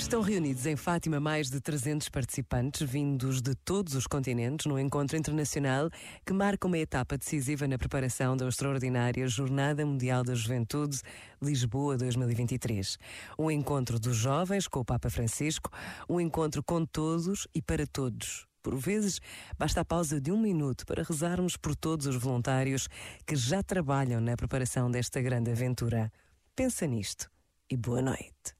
Estão reunidos em Fátima mais de 300 participantes vindos de todos os continentes no encontro internacional que marca uma etapa decisiva na preparação da extraordinária Jornada Mundial da Juventude Lisboa 2023. Um encontro dos jovens com o Papa Francisco, um encontro com todos e para todos. Por vezes, basta a pausa de um minuto para rezarmos por todos os voluntários que já trabalham na preparação desta grande aventura. Pensa nisto e boa noite.